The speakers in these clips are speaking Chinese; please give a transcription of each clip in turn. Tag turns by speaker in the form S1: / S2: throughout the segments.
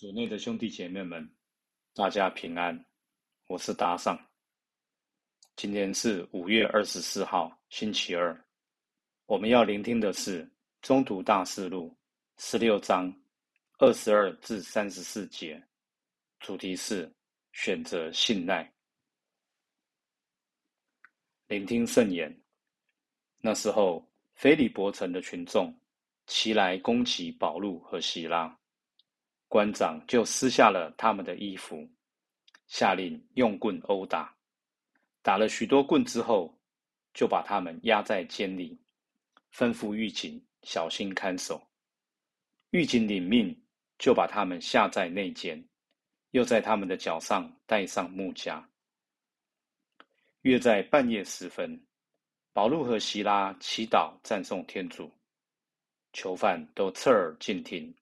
S1: 主内的兄弟姐妹们，大家平安，我是达尚。今天是五月二十四号，星期二。我们要聆听的是《中途大事录》十六章二十二至三十四节，主题是选择信赖。聆听圣言。那时候，腓利伯城的群众齐来攻击保禄和希拉。官长就撕下了他们的衣服，下令用棍殴打。打了许多棍之后，就把他们压在监里，吩咐狱警小心看守。狱警领命，就把他们下在内监，又在他们的脚上戴上木枷。约在半夜时分，保禄和希拉祈祷赞颂天主，囚犯都侧耳静听。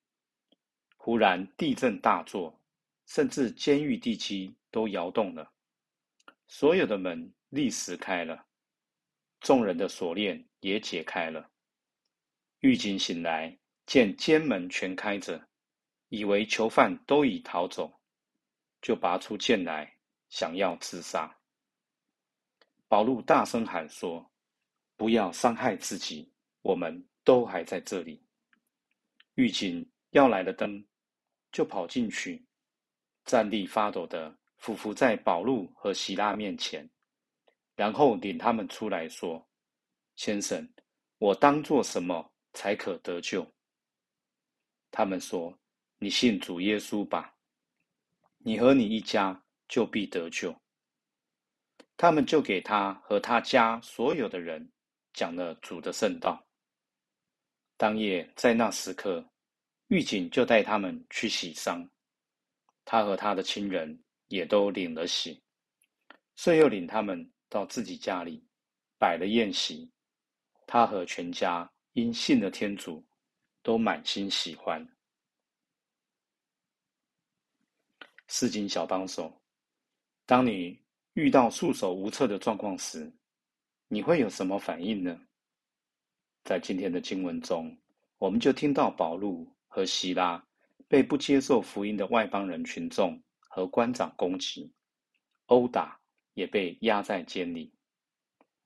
S1: 忽然地震大作，甚至监狱地基都摇动了，所有的门立时开了，众人的锁链也解开了。狱警醒来，见监门全开着，以为囚犯都已逃走，就拔出剑来，想要自杀。保禄大声喊说：“不要伤害自己，我们都还在这里。”狱警要来的灯。就跑进去，站立发抖的俯伏在保禄和希拉面前，然后领他们出来说：“先生，我当做什么才可得救？”他们说：“你信主耶稣吧，你和你一家就必得救。”他们就给他和他家所有的人讲了主的圣道。当夜在那时刻。狱警就带他们去洗丧，他和他的亲人也都领了洗，遂又领他们到自己家里，摆了宴席。他和全家因信了天主，都满心喜欢。市井小帮手，当你遇到束手无策的状况时，你会有什么反应呢？在今天的经文中，我们就听到保禄。和希拉被不接受福音的外邦人群众和官长攻击、殴打，也被压在监里。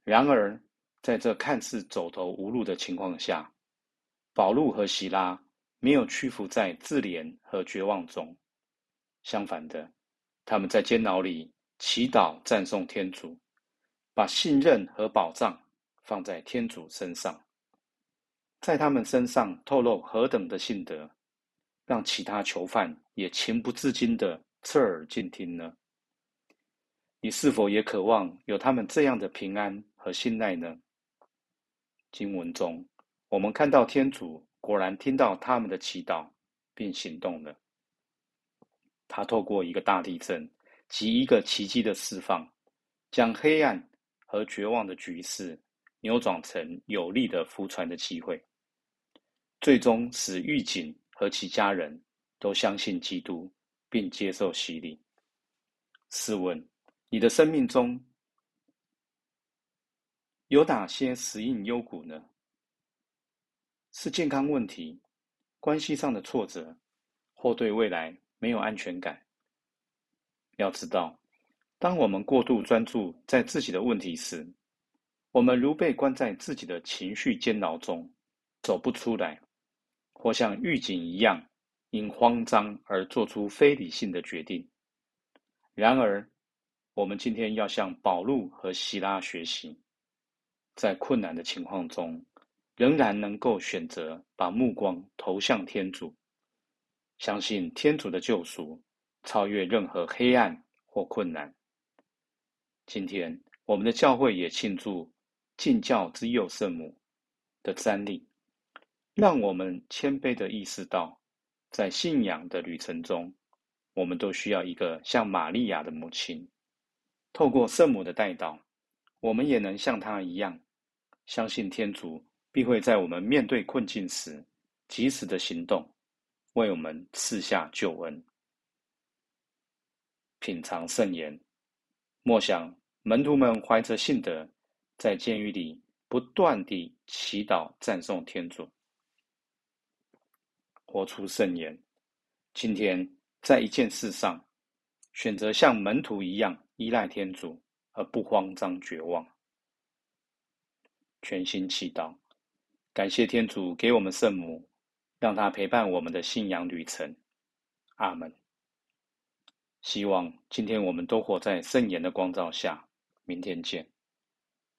S1: 然而，在这看似走投无路的情况下，保禄和希拉没有屈服在自怜和绝望中。相反的，他们在监牢里祈祷、赞颂天主，把信任和保障放在天主身上。在他们身上透露何等的信德，让其他囚犯也情不自禁的侧耳静听呢？你是否也渴望有他们这样的平安和信赖呢？经文中，我们看到天主果然听到他们的祈祷，并行动了。他透过一个大地震及一个奇迹的释放，将黑暗和绝望的局势扭转成有利的浮船的机会。最终使狱警和其家人都相信基督，并接受洗礼。试问，你的生命中有哪些死硬幽谷呢？是健康问题、关系上的挫折，或对未来没有安全感？要知道，当我们过度专注在自己的问题时，我们如被关在自己的情绪监牢中，走不出来。或像狱警一样，因慌张而做出非理性的决定。然而，我们今天要向保禄和希拉学习，在困难的情况中，仍然能够选择把目光投向天主，相信天主的救赎超越任何黑暗或困难。今天，我们的教会也庆祝敬教之佑圣母的瞻礼。让我们谦卑的意识到，在信仰的旅程中，我们都需要一个像玛利亚的母亲。透过圣母的带导，我们也能像她一样，相信天主必会在我们面对困境时，及时的行动，为我们赐下救恩。品尝圣言，默想门徒们怀着信德，在监狱里不断地祈祷赞颂天主。活出圣言。今天在一件事上，选择像门徒一样依赖天主，而不慌张绝望。全心祈祷，感谢天主给我们圣母，让她陪伴我们的信仰旅程。阿门。希望今天我们都活在圣言的光照下。明天见。